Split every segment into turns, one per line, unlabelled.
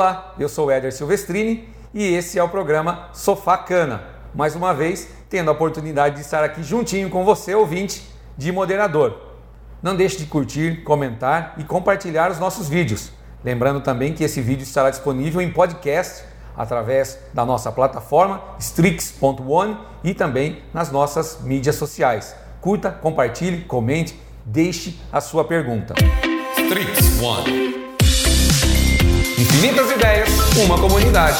Olá, eu sou Éder Silvestrini e esse é o programa Sofá Cana. Mais uma vez, tendo a oportunidade de estar aqui juntinho com você, ouvinte, de moderador. Não deixe de curtir, comentar e compartilhar os nossos vídeos. Lembrando também que esse vídeo estará disponível em podcast através da nossa plataforma Strix.one e também nas nossas mídias sociais. Curta, compartilhe, comente, deixe a sua pergunta. Strix One. Infinitas ideias, uma comunidade.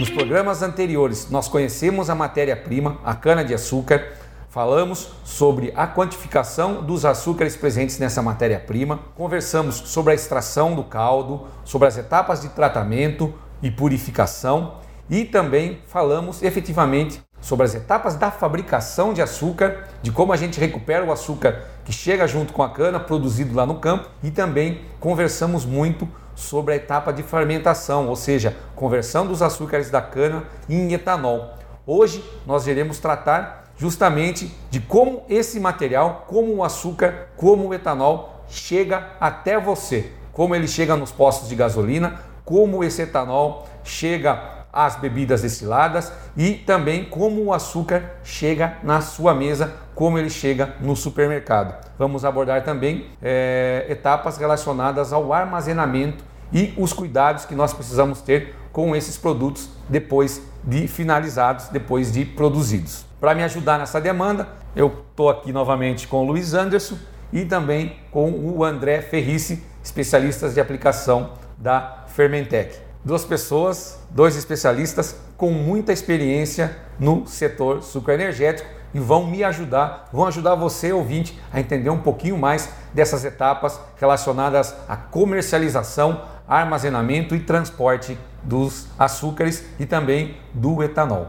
Nos programas anteriores, nós conhecemos a matéria-prima, a cana-de-açúcar, falamos sobre a quantificação dos açúcares presentes nessa matéria-prima, conversamos sobre a extração do caldo, sobre as etapas de tratamento e purificação. E também falamos efetivamente sobre as etapas da fabricação de açúcar, de como a gente recupera o açúcar que chega junto com a cana produzido lá no campo e também conversamos muito sobre a etapa de fermentação, ou seja, conversão dos açúcares da cana em etanol. Hoje nós iremos tratar justamente de como esse material, como o açúcar, como o etanol chega até você, como ele chega nos postos de gasolina, como esse etanol chega as bebidas destiladas e também como o açúcar chega na sua mesa, como ele chega no supermercado. Vamos abordar também é, etapas relacionadas ao armazenamento e os cuidados que nós precisamos ter com esses produtos depois de finalizados, depois de produzidos. Para me ajudar nessa demanda, eu estou aqui novamente com o Luiz Anderson e também com o André Ferrice, especialistas de aplicação da Fermentec duas pessoas, dois especialistas com muita experiência no setor sucroenergético e vão me ajudar, vão ajudar você, ouvinte, a entender um pouquinho mais dessas etapas relacionadas à comercialização, armazenamento e transporte dos açúcares e também do etanol.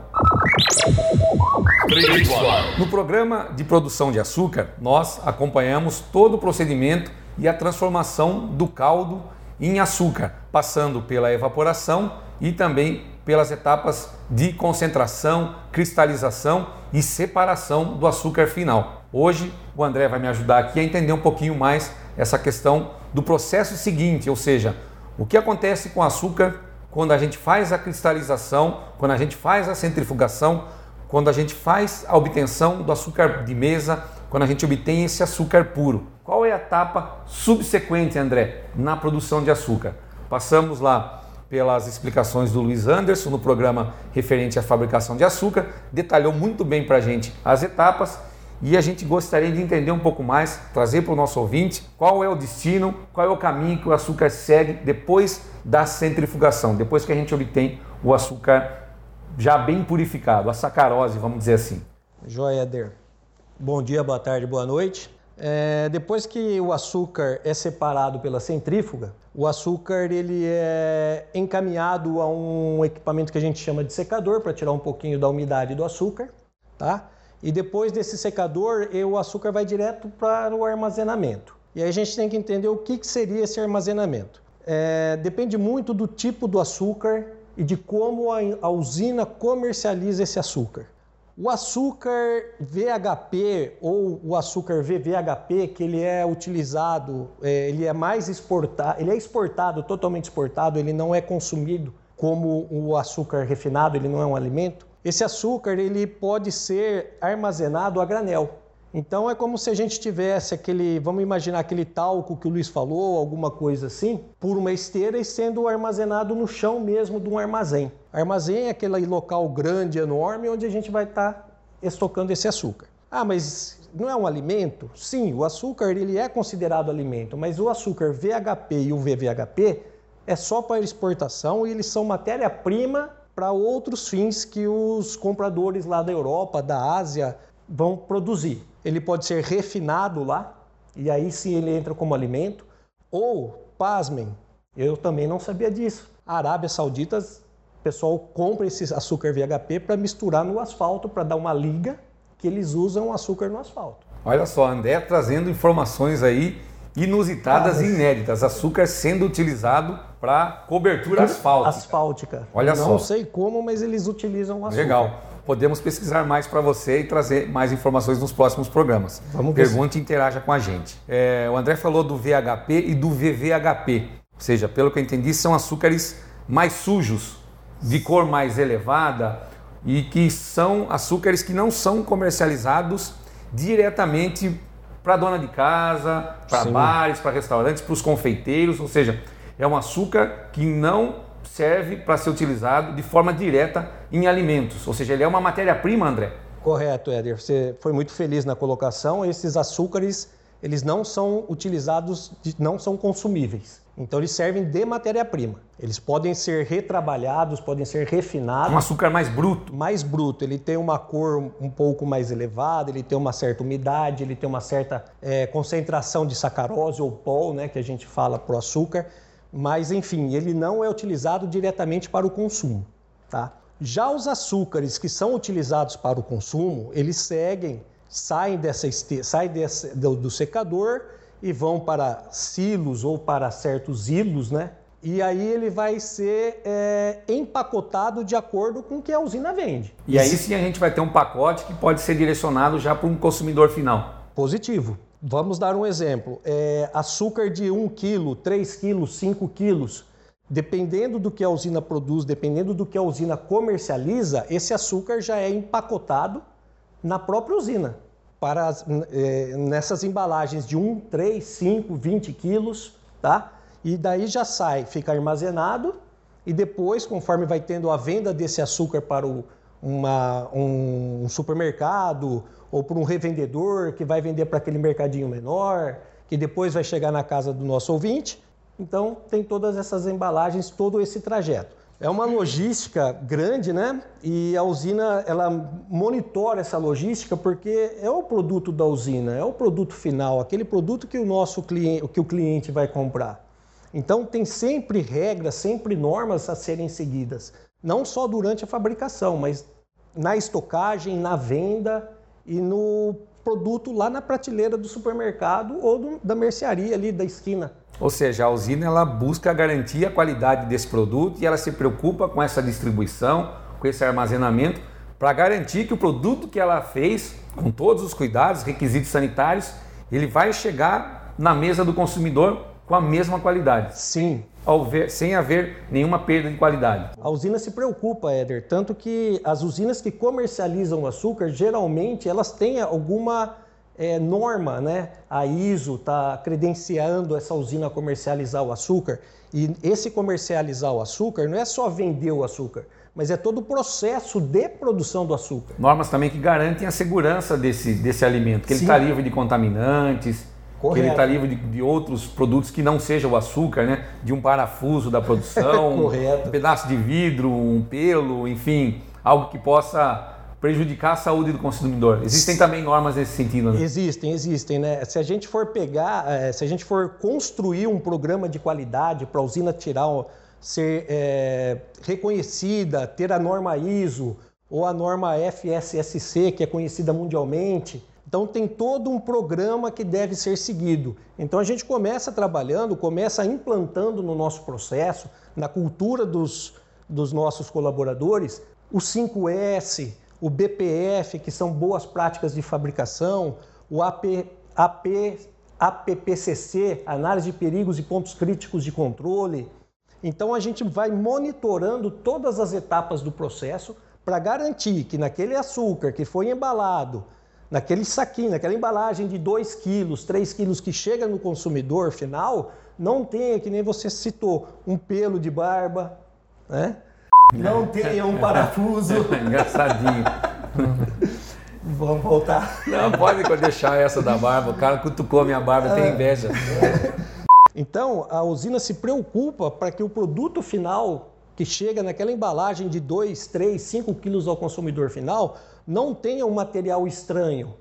No programa de produção de açúcar, nós acompanhamos todo o procedimento e a transformação do caldo em açúcar, passando pela evaporação e também pelas etapas de concentração, cristalização e separação do açúcar final. Hoje o André vai me ajudar aqui a entender um pouquinho mais essa questão do processo seguinte, ou seja, o que acontece com o açúcar quando a gente faz a cristalização, quando a gente faz a centrifugação, quando a gente faz a obtenção do açúcar de mesa, quando a gente obtém esse açúcar puro. Qual é a etapa subsequente, André, na produção de açúcar? Passamos lá pelas explicações do Luiz Anderson no programa referente à fabricação de açúcar, detalhou muito bem para a gente as etapas e a gente gostaria de entender um pouco mais, trazer para o nosso ouvinte qual é o destino, qual é o caminho que o açúcar segue depois da centrifugação, depois que a gente obtém o açúcar já bem purificado, a sacarose, vamos dizer assim.
Joia, Eder. Bom dia, boa tarde, boa noite. É, depois que o açúcar é separado pela centrífuga, o açúcar ele é encaminhado a um equipamento que a gente chama de secador para tirar um pouquinho da umidade do açúcar, tá? E depois desse secador, o açúcar vai direto para o armazenamento. E aí a gente tem que entender o que, que seria esse armazenamento. É, depende muito do tipo do açúcar e de como a, a usina comercializa esse açúcar. O açúcar VHP ou o açúcar VVHP, que ele é utilizado, é, ele é mais exportado, ele é exportado, totalmente exportado, ele não é consumido como o açúcar refinado, ele não é um alimento. Esse açúcar ele pode ser armazenado a granel. Então é como se a gente tivesse aquele, vamos imaginar aquele talco que o Luiz falou, alguma coisa assim, por uma esteira e sendo armazenado no chão mesmo de um armazém. Armazém é aquele local grande, enorme, onde a gente vai estar tá estocando esse açúcar. Ah, mas não é um alimento? Sim, o açúcar ele é considerado alimento, mas o açúcar VHP e o VVHP é só para exportação e eles são matéria-prima para outros fins que os compradores lá da Europa, da Ásia, vão produzir. Ele pode ser refinado lá, e aí sim ele entra como alimento, ou, pasmem, eu também não sabia disso. A Arábia Saudita, o pessoal compra esse açúcar VHP para misturar no asfalto, para dar uma liga que eles usam açúcar no asfalto.
Olha só, André trazendo informações aí inusitadas ah, e inéditas. Açúcar sendo utilizado para cobertura asfáltica.
Asfáltica.
Olha
Não
só.
Não sei como, mas eles utilizam o açúcar.
Legal podemos pesquisar mais para você e trazer mais informações nos próximos programas.
Vamos
Pergunte e interaja com a gente. É, o André falou do VHP e do VVHP. Ou seja, pelo que eu entendi, são açúcares mais sujos, de cor mais elevada e que são açúcares que não são comercializados diretamente para dona de casa, para bares, para restaurantes, para os confeiteiros, ou seja, é um açúcar que não serve para ser utilizado de forma direta em alimentos, ou seja, ele é uma matéria-prima, André.
Correto, Éder. Você foi muito feliz na colocação. Esses açúcares, eles não são utilizados, não são consumíveis. Então eles servem de matéria-prima. Eles podem ser retrabalhados, podem ser refinados.
Um açúcar mais bruto.
Mais bruto. Ele tem uma cor um pouco mais elevada, ele tem uma certa umidade, ele tem uma certa é, concentração de sacarose ou pol, né, que a gente fala para o açúcar. Mas enfim, ele não é utilizado diretamente para o consumo. Tá? Já os açúcares que são utilizados para o consumo, eles seguem, saem, dessa, saem desse, do, do secador e vão para silos ou para certos hilos, né? E aí ele vai ser é, empacotado de acordo com o que a usina vende.
E aí sim a gente vai ter um pacote que pode ser direcionado já para um consumidor final.
Positivo. Vamos dar um exemplo. É, açúcar de 1 kg, 3 kg, 5 kg. Dependendo do que a usina produz, dependendo do que a usina comercializa, esse açúcar já é empacotado na própria usina para é, nessas embalagens de 1, 3, 5, 20 quilos, tá? E daí já sai, fica armazenado e depois, conforme vai tendo a venda desse açúcar para o, uma, um, um supermercado ou para um revendedor que vai vender para aquele mercadinho menor, que depois vai chegar na casa do nosso ouvinte. Então, tem todas essas embalagens, todo esse trajeto. É uma logística grande, né? E a usina ela monitora essa logística porque é o produto da usina, é o produto final, aquele produto que o nosso cliente, que o cliente vai comprar. Então tem sempre regras, sempre normas a serem seguidas, não só durante a fabricação, mas na estocagem, na venda e no produto lá na prateleira do supermercado ou do, da mercearia ali da esquina.
Ou seja, a usina ela busca garantir a qualidade desse produto e ela se preocupa com essa distribuição, com esse armazenamento, para garantir que o produto que ela fez, com todos os cuidados, requisitos sanitários, ele vai chegar na mesa do consumidor com a mesma qualidade.
Sim.
Ver, sem haver nenhuma perda de qualidade.
A usina se preocupa, Éder, tanto que as usinas que comercializam o açúcar, geralmente elas têm alguma é, norma, né? A ISO está credenciando essa usina a comercializar o açúcar. E esse comercializar o açúcar não é só vender o açúcar, mas é todo o processo de produção do açúcar.
Normas também que garantem a segurança desse, desse alimento, que ele está livre de contaminantes, Correto. que ele está livre de, de, outros produtos que não seja o açúcar, né? De um parafuso da produção, um pedaço de vidro, um pelo, enfim, algo que possa prejudicar a saúde do consumidor. Existem também normas nesse sentido,
né? Existem, existem, né? Se a gente for pegar, é, se a gente for construir um programa de qualidade para a usina tirar, ser é, reconhecida, ter a norma ISO ou a norma FSSC, que é conhecida mundialmente, então tem todo um programa que deve ser seguido. Então a gente começa trabalhando, começa implantando no nosso processo, na cultura dos, dos nossos colaboradores, o 5S, o BPF, que são boas práticas de fabricação, o AP, AP, APPCC, análise de perigos e pontos críticos de controle. Então a gente vai monitorando todas as etapas do processo para garantir que naquele açúcar que foi embalado, naquele saquinho, naquela embalagem de 2 quilos, 3 quilos que chega no consumidor final, não tenha, que nem você citou, um pelo de barba, né? Não tenha um parafuso.
Engraçadinho.
Vamos voltar.
Não, pode deixar essa da barba. O cara cutucou a minha barba, tem inveja.
Então, a usina se preocupa para que o produto final que chega naquela embalagem de 2, 3, 5 quilos ao consumidor final não tenha um material estranho,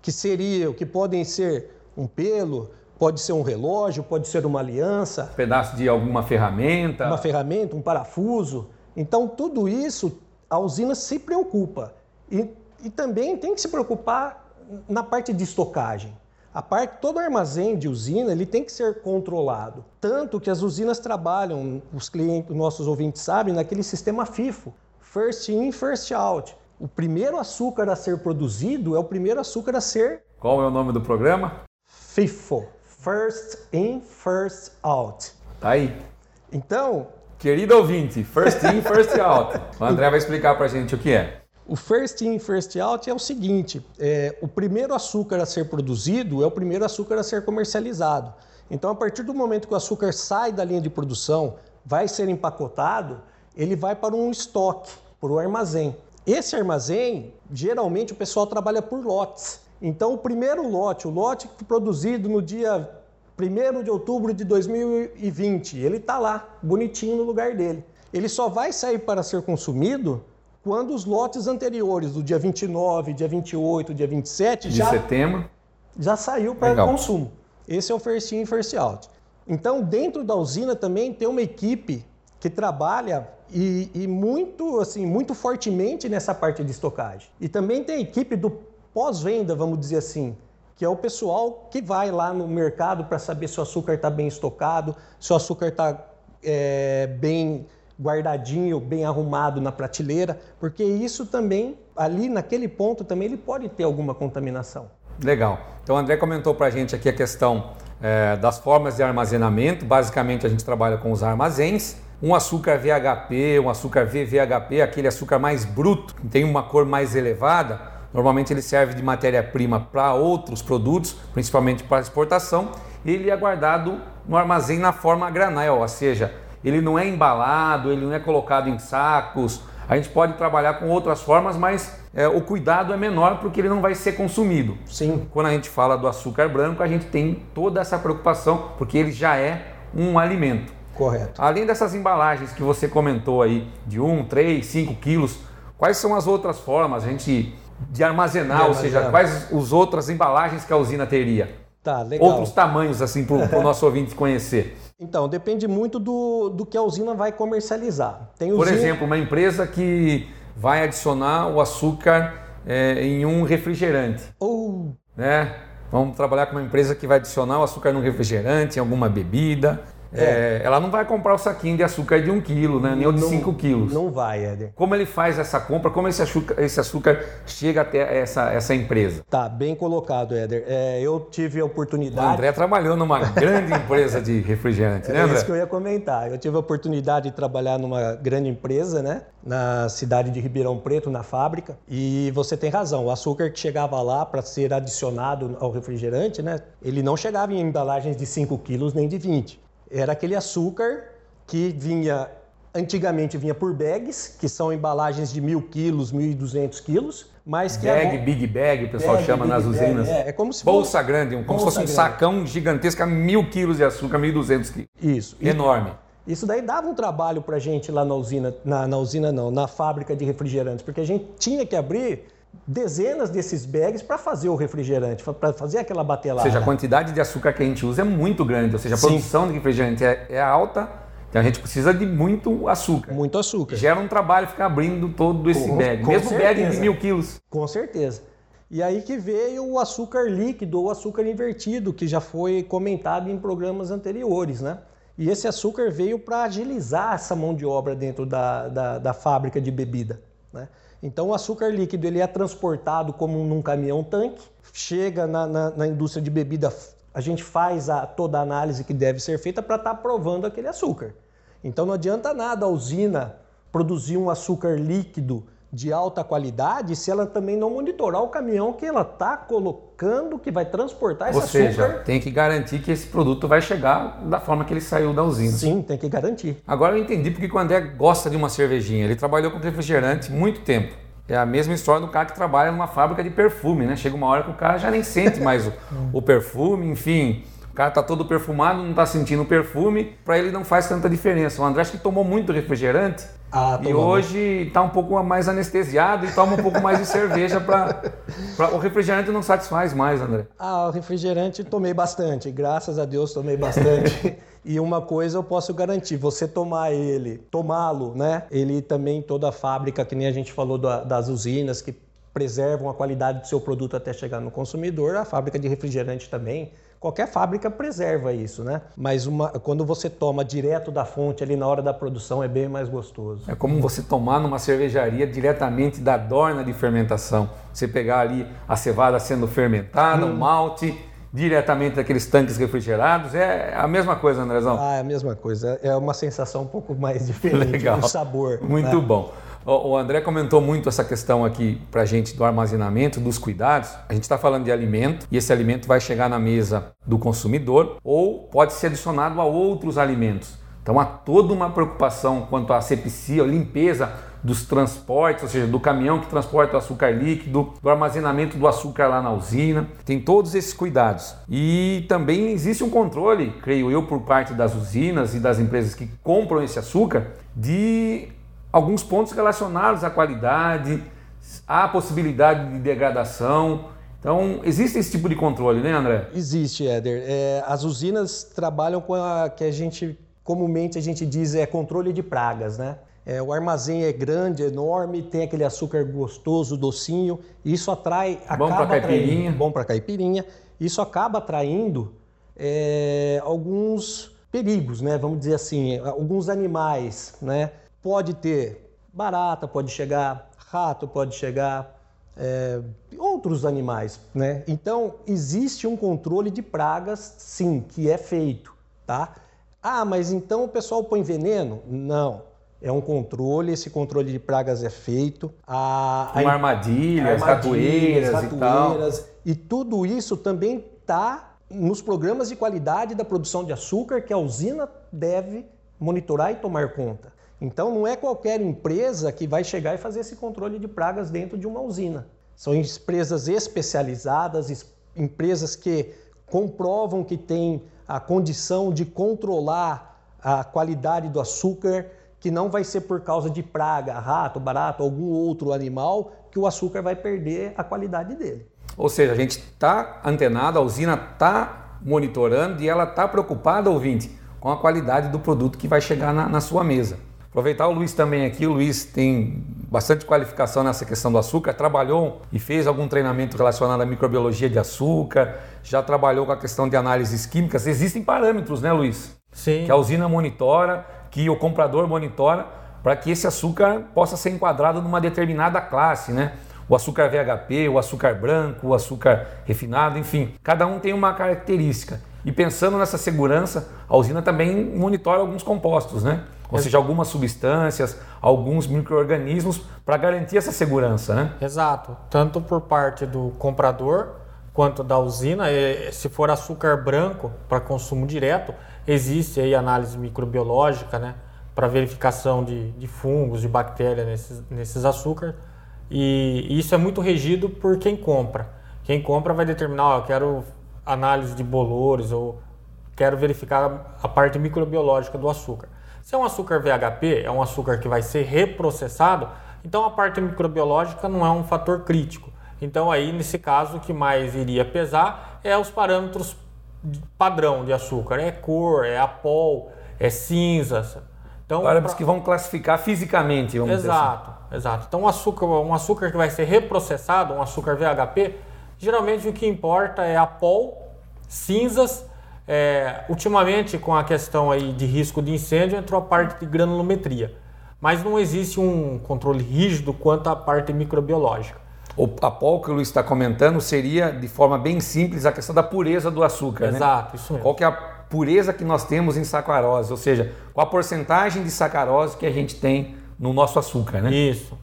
que seria, que podem ser um pelo, pode ser um relógio, pode ser uma aliança.
Um pedaço de alguma ferramenta.
Uma ferramenta, um parafuso. Então, tudo isso a usina se preocupa. E, e também tem que se preocupar na parte de estocagem. A parte, todo armazém de usina ele tem que ser controlado. Tanto que as usinas trabalham, os clientes, nossos ouvintes sabem, naquele sistema FIFO, First In, First Out. O primeiro açúcar a ser produzido é o primeiro açúcar a ser.
Qual é o nome do programa?
FIFO, First In, First Out.
Tá aí.
Então.
Querido ouvinte, first in, first out. O André vai explicar para a gente o que é.
O first in, first out é o seguinte: é, o primeiro açúcar a ser produzido é o primeiro açúcar a ser comercializado. Então, a partir do momento que o açúcar sai da linha de produção, vai ser empacotado, ele vai para um estoque, para o armazém. Esse armazém, geralmente o pessoal trabalha por lotes. Então, o primeiro lote, o lote produzido no dia 1 de outubro de 2020, ele está lá, bonitinho no lugar dele. Ele só vai sair para ser consumido quando os lotes anteriores, do dia 29, dia 28, dia 27,
de
já,
setembro.
já saiu para consumo. Esse é o first in, first out. Então, dentro da usina também tem uma equipe que trabalha e, e, muito assim muito fortemente nessa parte de estocagem. E também tem a equipe do pós-venda, vamos dizer assim, que é o pessoal que vai lá no mercado para saber se o açúcar está bem estocado, se o açúcar está é, bem guardadinho, bem arrumado na prateleira, porque isso também, ali naquele ponto também, ele pode ter alguma contaminação.
Legal. Então o André comentou para a gente aqui a questão é, das formas de armazenamento. Basicamente a gente trabalha com os armazéns. Um açúcar VHP, um açúcar VVHP, aquele açúcar mais bruto, que tem uma cor mais elevada, normalmente ele serve de matéria-prima para outros produtos, principalmente para exportação. Ele é guardado no armazém na forma granel, ou seja, ele não é embalado, ele não é colocado em sacos. A gente pode trabalhar com outras formas, mas é, o cuidado é menor porque ele não vai ser consumido.
Sim.
Quando a gente fala do açúcar branco, a gente tem toda essa preocupação porque ele já é um alimento.
Correto.
Além dessas embalagens que você comentou aí, de 1, 3, 5 quilos, quais são as outras formas a gente de armazenar, ou seja, quais as outras embalagens que a usina teria?
Tá, legal.
Outros tamanhos, assim, para o nosso ouvinte conhecer.
Então, depende muito do, do que a usina vai comercializar.
Tem usina... Por exemplo, uma empresa que vai adicionar o açúcar é, em um refrigerante.
Ou.
Né? Vamos trabalhar com uma empresa que vai adicionar o açúcar num refrigerante, em alguma bebida. É. É, ela não vai comprar o saquinho de açúcar de 1 um quilo, né? nem o de 5 quilos.
Não vai, Éder.
Como ele faz essa compra, como esse açúcar, esse açúcar chega até essa, essa empresa?
Tá, bem colocado, Éder. É, eu tive a oportunidade... O
André trabalhou numa grande empresa de refrigerante, né?
É isso que eu ia comentar. Eu tive a oportunidade de trabalhar numa grande empresa, né? Na cidade de Ribeirão Preto, na fábrica. E você tem razão, o açúcar que chegava lá para ser adicionado ao refrigerante, né? Ele não chegava em embalagens de 5 quilos nem de 20 era aquele açúcar que vinha, antigamente vinha por bags, que são embalagens de mil quilos, mil e duzentos quilos, mas que
bag, é big bag, o pessoal bag, chama nas usinas.
É, é, como se
bolsa fosse, grande, como se fosse um grande. sacão gigantesco, mil quilos de açúcar, mil e duzentos quilos.
Isso.
Enorme.
Isso daí dava um trabalho para a gente lá na usina, na, na usina não, na fábrica de refrigerantes, porque a gente tinha que abrir dezenas desses bags para fazer o refrigerante, para fazer aquela batelada.
Ou seja, a quantidade de açúcar que a gente usa é muito grande, ou seja, a Sim. produção de refrigerante é, é, alta, então a gente precisa de muito açúcar.
Muito açúcar.
Gera um trabalho ficar abrindo todo esse com, bag, com mesmo certeza. bag de mil quilos.
Com certeza. E aí que veio o açúcar líquido ou açúcar invertido, que já foi comentado em programas anteriores, né? E esse açúcar veio para agilizar essa mão de obra dentro da, da, da fábrica de bebida, né? Então o açúcar líquido ele é transportado como num caminhão-tanque, chega na, na, na, indústria de bebida, a gente faz a, toda a análise que deve ser feita para estar tá provando aquele açúcar. Então não adianta nada a usina produzir um açúcar líquido de alta qualidade se ela também não monitorar o caminhão que ela está colocando, que vai transportar esse
Ou
açúcar.
Seja, tem que garantir que esse produto vai chegar da forma que ele saiu da usina.
Sim, tem que garantir.
Agora eu entendi porque o André gosta de uma cervejinha. Ele trabalhou com refrigerante muito tempo. É a mesma história do cara que trabalha numa fábrica de perfume, né? Chega uma hora que o cara já nem sente mais o, o perfume, enfim cara tá todo perfumado, não tá sentindo o perfume, para ele não faz tanta diferença. O André acho que tomou muito refrigerante ah, e hoje tá um pouco mais anestesiado e toma um pouco mais de cerveja para o refrigerante não satisfaz mais, André.
Ah, o refrigerante tomei bastante, graças a Deus tomei bastante. E uma coisa eu posso garantir, você tomar ele, tomá-lo, né? Ele também toda a fábrica, que nem a gente falou das usinas que preservam a qualidade do seu produto até chegar no consumidor, a fábrica de refrigerante também Qualquer fábrica preserva isso, né? Mas uma, quando você toma direto da fonte ali na hora da produção é bem mais gostoso.
É como você tomar numa cervejaria diretamente da dorna de fermentação. Você pegar ali a cevada sendo fermentada, hum. o malte, diretamente daqueles tanques refrigerados. É a mesma coisa, Andrezão?
Ah, é a mesma coisa. É uma sensação um pouco mais diferente Legal. do sabor.
Muito né? bom. O André comentou muito essa questão aqui para a gente do armazenamento, dos cuidados. A gente está falando de alimento e esse alimento vai chegar na mesa do consumidor ou pode ser adicionado a outros alimentos. Então há toda uma preocupação quanto à asepsia, limpeza dos transportes, ou seja, do caminhão que transporta o açúcar líquido, do armazenamento do açúcar lá na usina. Tem todos esses cuidados. E também existe um controle, creio eu, por parte das usinas e das empresas que compram esse açúcar, de alguns pontos relacionados à qualidade, à possibilidade de degradação. Então, existe esse tipo de controle, né, André?
Existe, Éder. É, as usinas trabalham com a que a gente, comumente a gente diz, é controle de pragas, né? É, o armazém é grande, enorme, tem aquele açúcar gostoso, docinho. Isso atrai,
bom para caipirinha,
bom para caipirinha. Isso acaba atraindo é, alguns perigos, né? Vamos dizer assim, alguns animais, né? Pode ter barata, pode chegar rato, pode chegar é, outros animais, né? Então existe um controle de pragas, sim, que é feito, tá? Ah, mas então o pessoal põe veneno? Não. É um controle, esse controle de pragas é feito.
A, Uma armadilha, as ratoeiras, ratoeiras e tal.
E tudo isso também está nos programas de qualidade da produção de açúcar que a usina deve monitorar e tomar conta. Então não é qualquer empresa que vai chegar e fazer esse controle de pragas dentro de uma usina. São empresas especializadas, empresas que comprovam que têm a condição de controlar a qualidade do açúcar, que não vai ser por causa de praga, rato, barato, algum outro animal, que o açúcar vai perder a qualidade dele.
Ou seja, a gente está antenado, a usina está monitorando e ela está preocupada, ouvinte, com a qualidade do produto que vai chegar na, na sua mesa. Aproveitar o Luiz também aqui. O Luiz tem bastante qualificação nessa questão do açúcar, trabalhou e fez algum treinamento relacionado à microbiologia de açúcar, já trabalhou com a questão de análises químicas. Existem parâmetros, né, Luiz?
Sim.
Que a usina monitora, que o comprador monitora, para que esse açúcar possa ser enquadrado numa determinada classe, né? O açúcar VHP, o açúcar branco, o açúcar refinado, enfim, cada um tem uma característica. E pensando nessa segurança, a usina também monitora alguns compostos, né? Ou seja, algumas substâncias, alguns micro-organismos para garantir essa segurança, né?
Exato. Tanto por parte do comprador quanto da usina. Se for açúcar branco para consumo direto, existe aí análise microbiológica, né? Para verificação de, de fungos, de bactérias nesses, nesses açúcares. E isso é muito regido por quem compra. Quem compra vai determinar, eu quero análise de bolores ou quero verificar a parte microbiológica do açúcar. Se é um açúcar VHP, é um açúcar que vai ser reprocessado, então a parte microbiológica não é um fator crítico. Então aí nesse caso o que mais iria pesar é os parâmetros padrão de açúcar, é cor, é apol, é cinza.
Então, parâmetros pra... que vão classificar fisicamente, vamos
exato,
dizer assim.
Exato. Então um açúcar, um açúcar que vai ser reprocessado, um açúcar VHP, geralmente o que importa é apol, cinzas é, ultimamente, com a questão aí de risco de incêndio, entrou a parte de granulometria. Mas não existe um controle rígido quanto à parte microbiológica.
O, a pol que o Luiz está comentando seria, de forma bem simples, a questão da pureza do açúcar.
Né? Exato,
né?
isso mesmo.
Qual que é a pureza que nós temos em sacarose, ou seja, qual a porcentagem de sacarose que a gente tem no nosso açúcar, né?
Isso.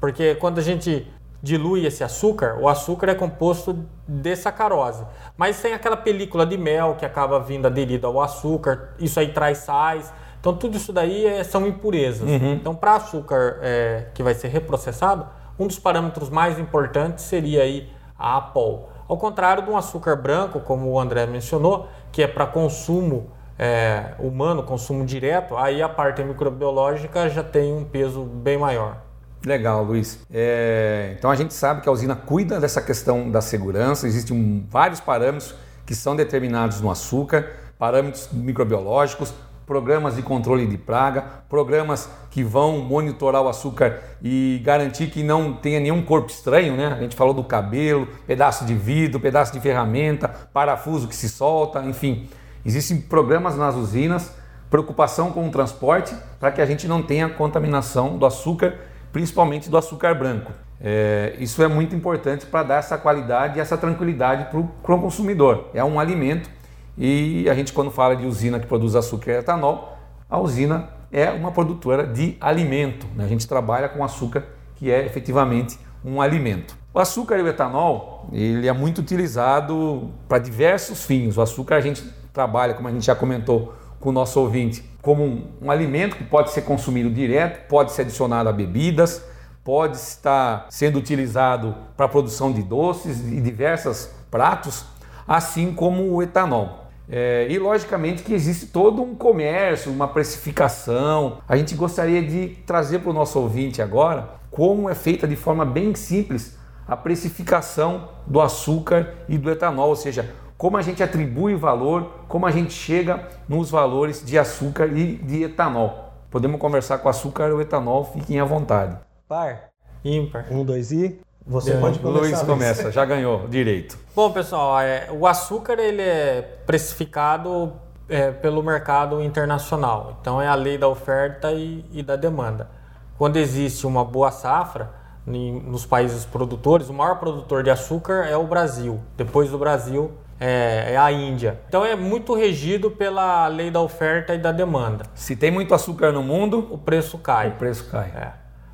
Porque quando a gente dilui esse açúcar, o açúcar é composto de sacarose. Mas tem aquela película de mel que acaba vindo aderida ao açúcar, isso aí traz sais. Então tudo isso daí é, são impurezas. Uhum. Então para açúcar é, que vai ser reprocessado, um dos parâmetros mais importantes seria aí a APOL. Ao contrário de um açúcar branco, como o André mencionou, que é para consumo é, humano, consumo direto, aí a parte microbiológica já tem um peso bem maior.
Legal, Luiz. É, então a gente sabe que a usina cuida dessa questão da segurança, existem vários parâmetros que são determinados no açúcar, parâmetros microbiológicos, programas de controle de praga, programas que vão monitorar o açúcar e garantir que não tenha nenhum corpo estranho, né? A gente falou do cabelo, pedaço de vidro, pedaço de ferramenta, parafuso que se solta, enfim. Existem programas nas usinas, preocupação com o transporte para que a gente não tenha contaminação do açúcar principalmente do açúcar branco. É, isso é muito importante para dar essa qualidade e essa tranquilidade para o consumidor. É um alimento e a gente, quando fala de usina que produz açúcar e etanol, a usina é uma produtora de alimento. Né? A gente trabalha com açúcar que é efetivamente um alimento. O açúcar e o etanol ele é muito utilizado para diversos fins. O açúcar a gente trabalha, como a gente já comentou com o nosso ouvinte, como um, um alimento que pode ser consumido direto, pode ser adicionado a bebidas, pode estar sendo utilizado para a produção de doces e diversos pratos, assim como o etanol. É, e logicamente que existe todo um comércio, uma precificação. A gente gostaria de trazer para o nosso ouvinte agora como é feita de forma bem simples a precificação do açúcar e do etanol, ou seja, como a gente atribui valor, como a gente chega nos valores de açúcar e de etanol. Podemos conversar com açúcar ou etanol, fiquem à vontade.
Par.
Ímpar.
Um, dois e. Você é. pode começar.
Luiz começa, já ganhou direito.
Bom, pessoal, é, o açúcar ele é precificado é, pelo mercado internacional. Então é a lei da oferta e, e da demanda. Quando existe uma boa safra em, nos países produtores, o maior produtor de açúcar é o Brasil. Depois do Brasil é, é, a Índia. Então é muito regido pela lei da oferta e da demanda.
Se tem muito açúcar no mundo,
o preço cai.
O preço cai.
É.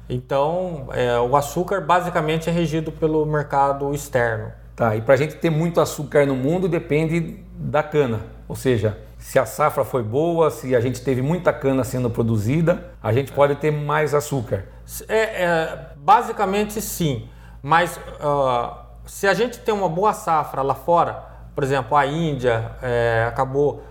Então é, o açúcar basicamente é regido pelo mercado externo.
Tá, e para a gente ter muito açúcar no mundo depende da cana, ou seja, se a safra foi boa, se a gente teve muita cana sendo produzida, a gente pode ter mais açúcar.
É, é basicamente sim, mas uh, se a gente tem uma boa safra lá fora, por exemplo, a Índia é, acabou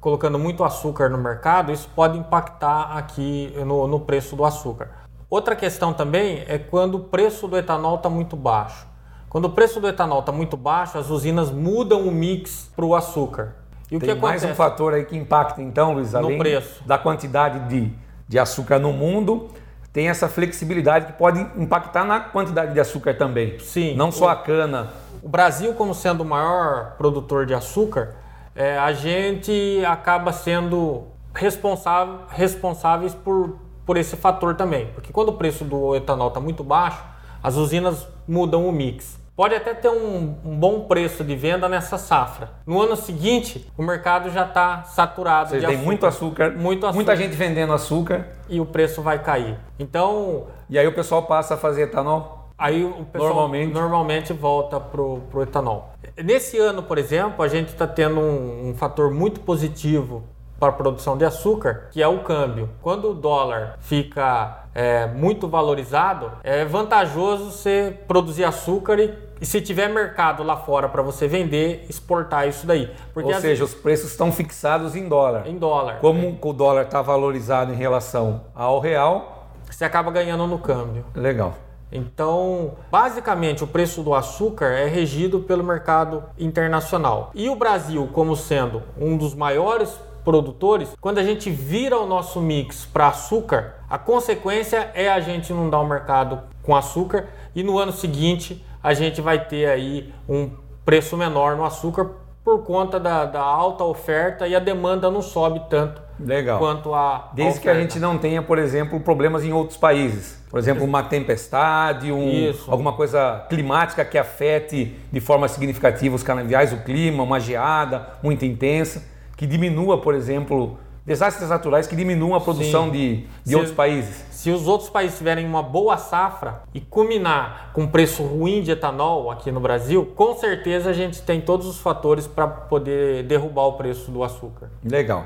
colocando muito açúcar no mercado, isso pode impactar aqui no, no preço do açúcar. Outra questão também é quando o preço do etanol está muito baixo. Quando o preço do etanol está muito baixo, as usinas mudam o mix para o açúcar.
E o Tem que mais um fator aí que impacta então, Luiz, além
no preço.
da quantidade de, de açúcar no mundo, tem essa flexibilidade que pode impactar na quantidade de açúcar também.
Sim.
Não só a cana,
o Brasil, como sendo o maior produtor de açúcar, é, a gente acaba sendo responsável, responsáveis por, por esse fator também. Porque quando o preço do etanol está muito baixo, as usinas mudam o mix. Pode até ter um, um, bom preço de venda nessa safra. No ano seguinte, o mercado já está saturado
Você
de
tem
açúcar.
muito açúcar, muito açúcar, muita gente vendendo açúcar
e o preço vai cair. Então,
e aí o pessoal passa a fazer etanol?
Aí o pessoal normalmente, normalmente volta pro, pro etanol. Nesse ano, por exemplo, a gente está tendo um, um fator muito positivo para a produção de açúcar, que é o câmbio. Quando o dólar fica é, muito valorizado, é vantajoso você produzir açúcar e, e se tiver mercado lá fora para você vender, exportar isso daí.
Porque Ou seja, os preços estão fixados em dólar.
Em dólar.
Como é. o dólar está valorizado em relação ao real,
você acaba ganhando no câmbio.
Legal.
Então, basicamente, o preço do açúcar é regido pelo mercado internacional. E o Brasil, como sendo um dos maiores produtores, quando a gente vira o nosso mix para açúcar, a consequência é a gente não dar o mercado com açúcar e no ano seguinte a gente vai ter aí um preço menor no açúcar por conta da, da alta oferta e a demanda não sobe tanto
Legal.
quanto a.
Desde
a
que a gente não tenha, por exemplo, problemas em outros países. Por exemplo, uma tempestade, um, alguma coisa climática que afete de forma significativa os canaviais, o clima, uma geada muito intensa, que diminua, por exemplo, desastres naturais que diminuam a produção Sim. de, de outros países.
Se os outros países tiverem uma boa safra e culminar com preço ruim de etanol aqui no Brasil, com certeza a gente tem todos os fatores para poder derrubar o preço do açúcar.
Legal.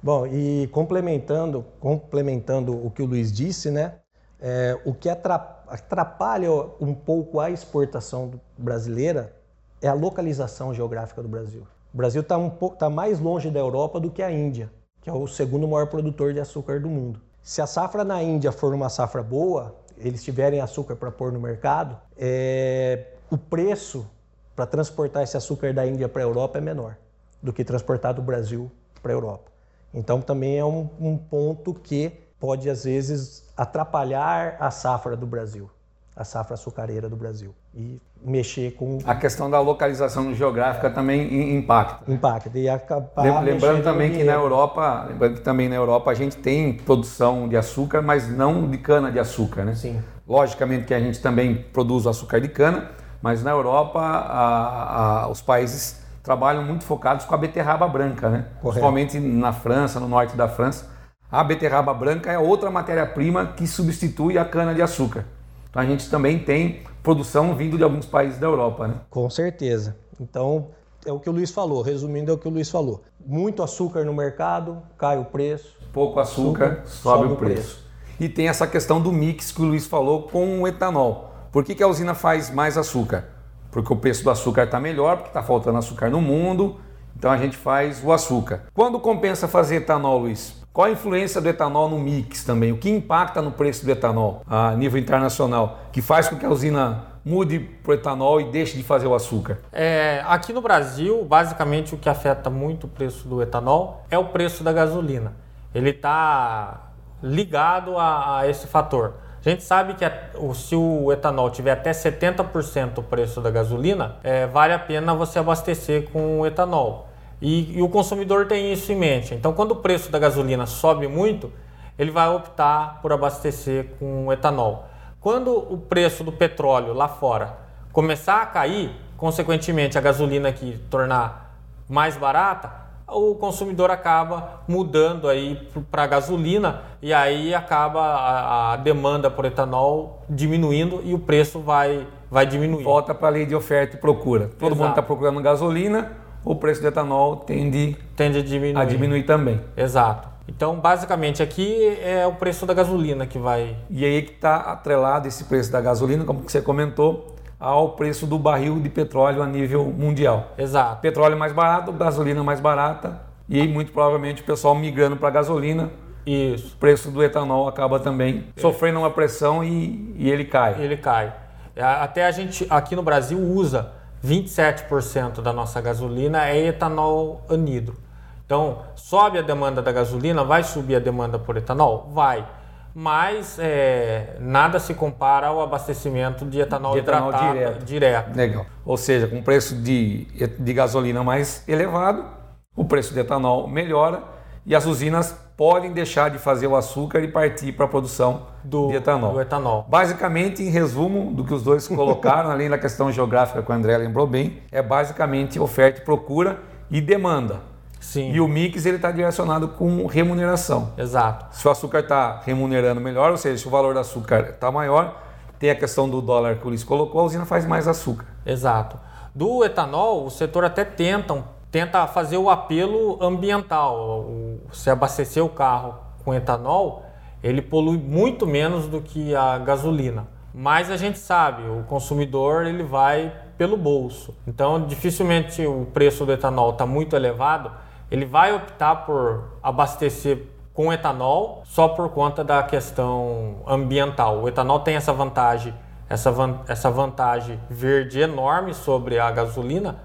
Bom, e complementando, complementando o que o Luiz disse, né? É, o que atrapalha um pouco a exportação brasileira é a localização geográfica do Brasil. O Brasil está um tá mais longe da Europa do que a Índia, que é o segundo maior produtor de açúcar do mundo. Se a safra na Índia for uma safra boa, eles tiverem açúcar para pôr no mercado, é, o preço para transportar esse açúcar da Índia para a Europa é menor do que transportar do Brasil para a Europa. Então também é um, um ponto que pode às vezes atrapalhar a safra do Brasil. a safra açucareira do Brasil e mexer com
a questão da localização geográfica é. também impacta.
Impacta e acabar
lembrando também que na Europa, lembrando que também na Europa a gente tem produção de açúcar, mas não de cana de açúcar, né?
Sim.
Logicamente que a gente também produz o açúcar de cana, mas na Europa a, a, os países trabalham muito focados com a beterraba branca, né? Correto. Principalmente na França, no norte da França. A beterraba branca é outra matéria-prima que substitui a cana de açúcar. Então a gente também tem produção vindo de alguns países da Europa, né?
Com certeza. Então é o que o Luiz falou, resumindo é o que o Luiz falou. Muito açúcar no mercado, cai o preço.
Pouco açúcar, açúcar sobe, sobe, o preço. preço. E tem essa questão do mix que o Luiz falou com o etanol. Por que, que a usina faz mais açúcar? Porque o preço do açúcar está melhor, porque está faltando açúcar no mundo, então a gente faz o açúcar. Quando compensa fazer etanol, Luiz? Qual a influência do etanol no mix também? O que impacta no preço do etanol a nível internacional? Que faz com que a usina mude para o etanol e deixe de fazer o açúcar?
É, aqui no Brasil, basicamente o que afeta muito o preço do etanol é o preço da gasolina. Ele está ligado a, a, esse fator. A gente sabe que se o etanol tiver até 70% o preço da gasolina, é, vale a pena você abastecer com o etanol. E, e, o consumidor tem isso em mente. Então, quando o preço da gasolina sobe muito, ele vai optar por abastecer com etanol. Quando o preço do petróleo lá fora começar a cair, consequentemente a gasolina aqui tornar mais barata, o consumidor acaba mudando aí para gasolina e aí acaba a, a, demanda por etanol diminuindo e o preço vai, vai diminuir.
Volta para a lei de oferta e procura. Todo Exato. mundo está procurando gasolina, o preço do etanol tende,
tende a, diminuir.
a diminuir também.
Exato. Então, basicamente, aqui é o preço da gasolina que vai.
E aí que está atrelado esse preço da gasolina, como você comentou, ao preço do barril de petróleo a nível mundial.
Exato.
Petróleo mais barato, gasolina mais barata, e aí, muito provavelmente o pessoal migrando para gasolina.
Isso.
O preço do etanol acaba também é. sofrendo uma pressão e, e ele cai.
Ele cai. É, até a gente aqui no Brasil usa 27% da nossa gasolina é etanol anidro. Então, sobe a demanda da gasolina, vai subir a demanda por etanol? Vai. Mas é, nada se compara ao abastecimento de etanol, de etanol direto. direto.
Legal. Ou seja, com preço de, de gasolina mais elevado, o preço de etanol melhora e as usinas podem deixar de fazer o açúcar e partir para a produção do, etanol.
do etanol.
Basicamente, em resumo do que os dois colocaram, além da questão geográfica que o André lembrou bem, é basicamente oferta e procura e demanda.
Sim.
E o mix ele está direcionado com remuneração.
Exato.
Se o açúcar está remunerando melhor, ou seja, se o valor do açúcar está maior, tem a questão do dólar que o Luiz colocou, a usina faz mais açúcar.
Exato. Do etanol, o setor até tenta um tenta fazer o apelo ambiental. Se abastecer o carro com etanol, ele polui muito menos do que a gasolina. Mas a gente sabe, o consumidor ele vai pelo bolso. Então, dificilmente o preço do etanol está muito elevado, ele vai optar por abastecer com etanol só por conta da questão ambiental. O etanol tem essa vantagem, essa, van essa vantagem verde enorme sobre a gasolina,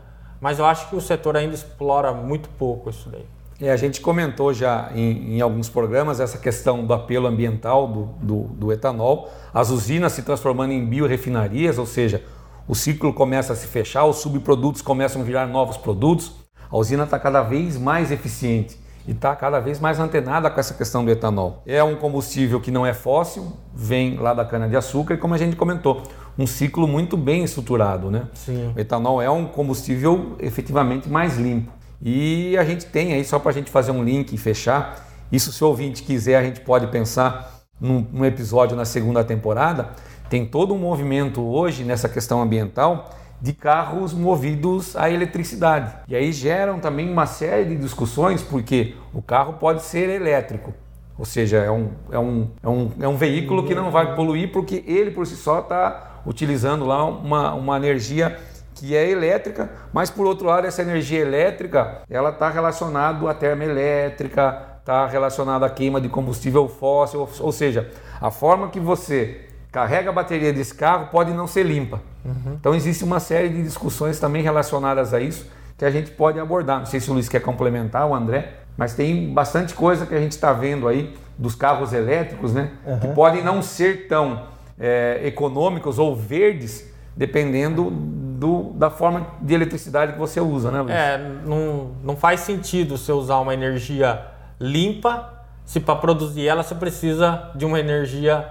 mas eu acho que o setor ainda explora muito pouco isso daí.
É, a gente comentou já em, em, alguns programas essa questão do apelo ambiental do, do, do, etanol, as usinas se transformando em biorefinarias, ou seja, o ciclo começa a se fechar, os subprodutos começam a virar novos produtos, a usina está cada vez mais eficiente e está cada vez mais antenada com essa questão do etanol. É um combustível que não é fóssil, vem lá da cana-de-açúcar e como a gente comentou, um ciclo muito bem estruturado. Né?
Sim.
O etanol é um combustível efetivamente mais limpo. E a gente tem aí, só para a gente fazer um link e fechar, isso se o ouvinte quiser, a gente pode pensar num, num episódio na segunda temporada, tem todo um movimento hoje nessa questão ambiental de carros movidos a eletricidade. E aí geram também uma série de discussões, porque o carro pode ser elétrico, ou seja, é um, é um, é um, é um veículo que não vai poluir porque ele por si só está utilizando lá uma, uma energia que é elétrica, mas por outro lado essa energia elétrica ela está relacionada à termoelétrica, está relacionada à queima de combustível fóssil, ou, seja, a forma que você carrega a bateria desse carro pode não ser limpa. Uhum. Então existe uma série de discussões também relacionadas a isso que a gente pode abordar. Não sei se o Luiz quer complementar, o André, mas tem bastante coisa que a gente está vendo aí dos carros elétricos, né? Uhum. Que podem não ser tão é, econômicos ou verdes, dependendo do, da forma de eletricidade que você usa, né, Luiz?
É, não, não faz sentido você usar uma energia limpa se para produzir ela você precisa de uma energia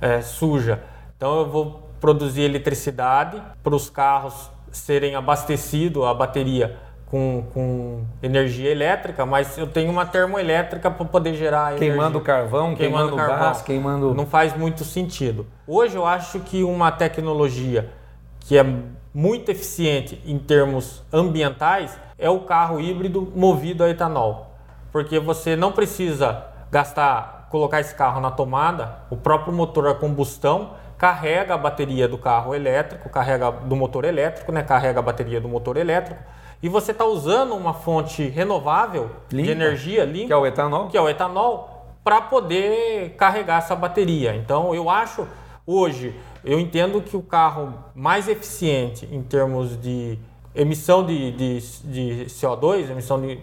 é, suja. Então eu vou produzir eletricidade para os carros serem abastecidos, a bateria com, com energia elétrica, mas eu tenho uma termoelétrica para poder gerar
energia. Queimando carvão, queimando, queimando carvão. gás, queimando...
Não faz muito sentido. Hoje eu acho que uma tecnologia que é muito eficiente em termos ambientais é o carro híbrido movido a etanol. Porque você não precisa gastar, colocar esse carro na tomada, o próprio motor a combustão carrega a bateria do carro elétrico, carrega do motor elétrico, né? carrega a bateria do motor elétrico, e você está usando uma fonte renovável limpa, de energia limpa,
que é o etanol,
que é o etanol, para poder carregar essa bateria. Então, eu acho hoje, eu entendo que o carro mais eficiente em termos de emissão de, de, de CO2, emissão de,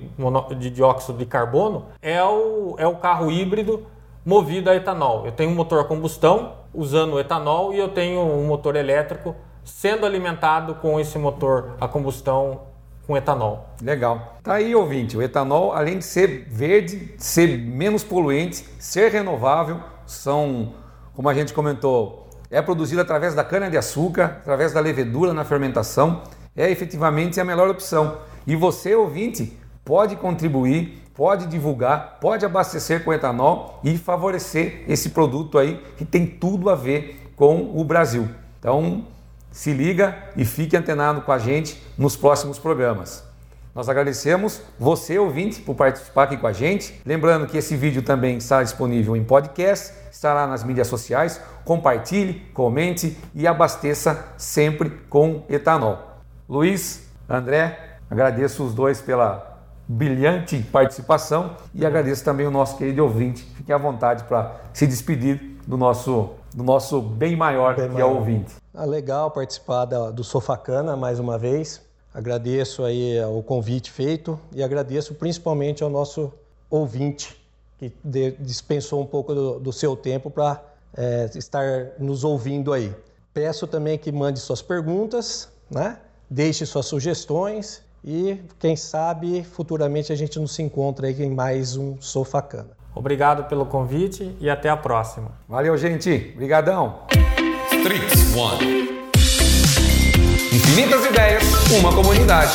de, dióxido de carbono, é o, é o carro híbrido movido a etanol. Eu tenho um motor a combustão usando etanol e eu tenho um motor elétrico sendo alimentado com esse motor a combustão com etanol.
Legal. Tá aí, ouvinte. O etanol, além de ser verde, ser menos poluente, ser renovável, são, como a gente comentou, é produzido através da cana-de-açúcar, através da levedura na fermentação é efetivamente a melhor opção. E você, ouvinte, pode contribuir, pode divulgar, pode abastecer com etanol e favorecer esse produto aí que tem tudo a ver com o Brasil. Então, se liga e fique antenado com a gente nos próximos programas. Nós agradecemos você, ouvinte, por participar aqui com a gente. Lembrando que esse vídeo também está disponível em podcast, estará nas mídias sociais. Compartilhe, comente e abasteça sempre com etanol. Luiz, André, agradeço os dois pela brilhante participação e agradeço também o nosso querido ouvinte. Fique à vontade para se despedir do nosso, do nosso bem maior bem que maior. é o ouvinte.
Ah, legal participar da, do Sofacana mais uma vez. Agradeço aí o convite feito e agradeço principalmente ao nosso ouvinte que dispensou um pouco do, do seu tempo para é, estar nos ouvindo aí. Peço também que mande suas perguntas, né? deixe suas sugestões e, quem sabe, futuramente a gente não se encontra aí em mais um Sofacana.
Obrigado pelo convite e até a próxima.
Valeu, gente. Obrigadão. Streets One. Infinitas ideias, uma comunidade.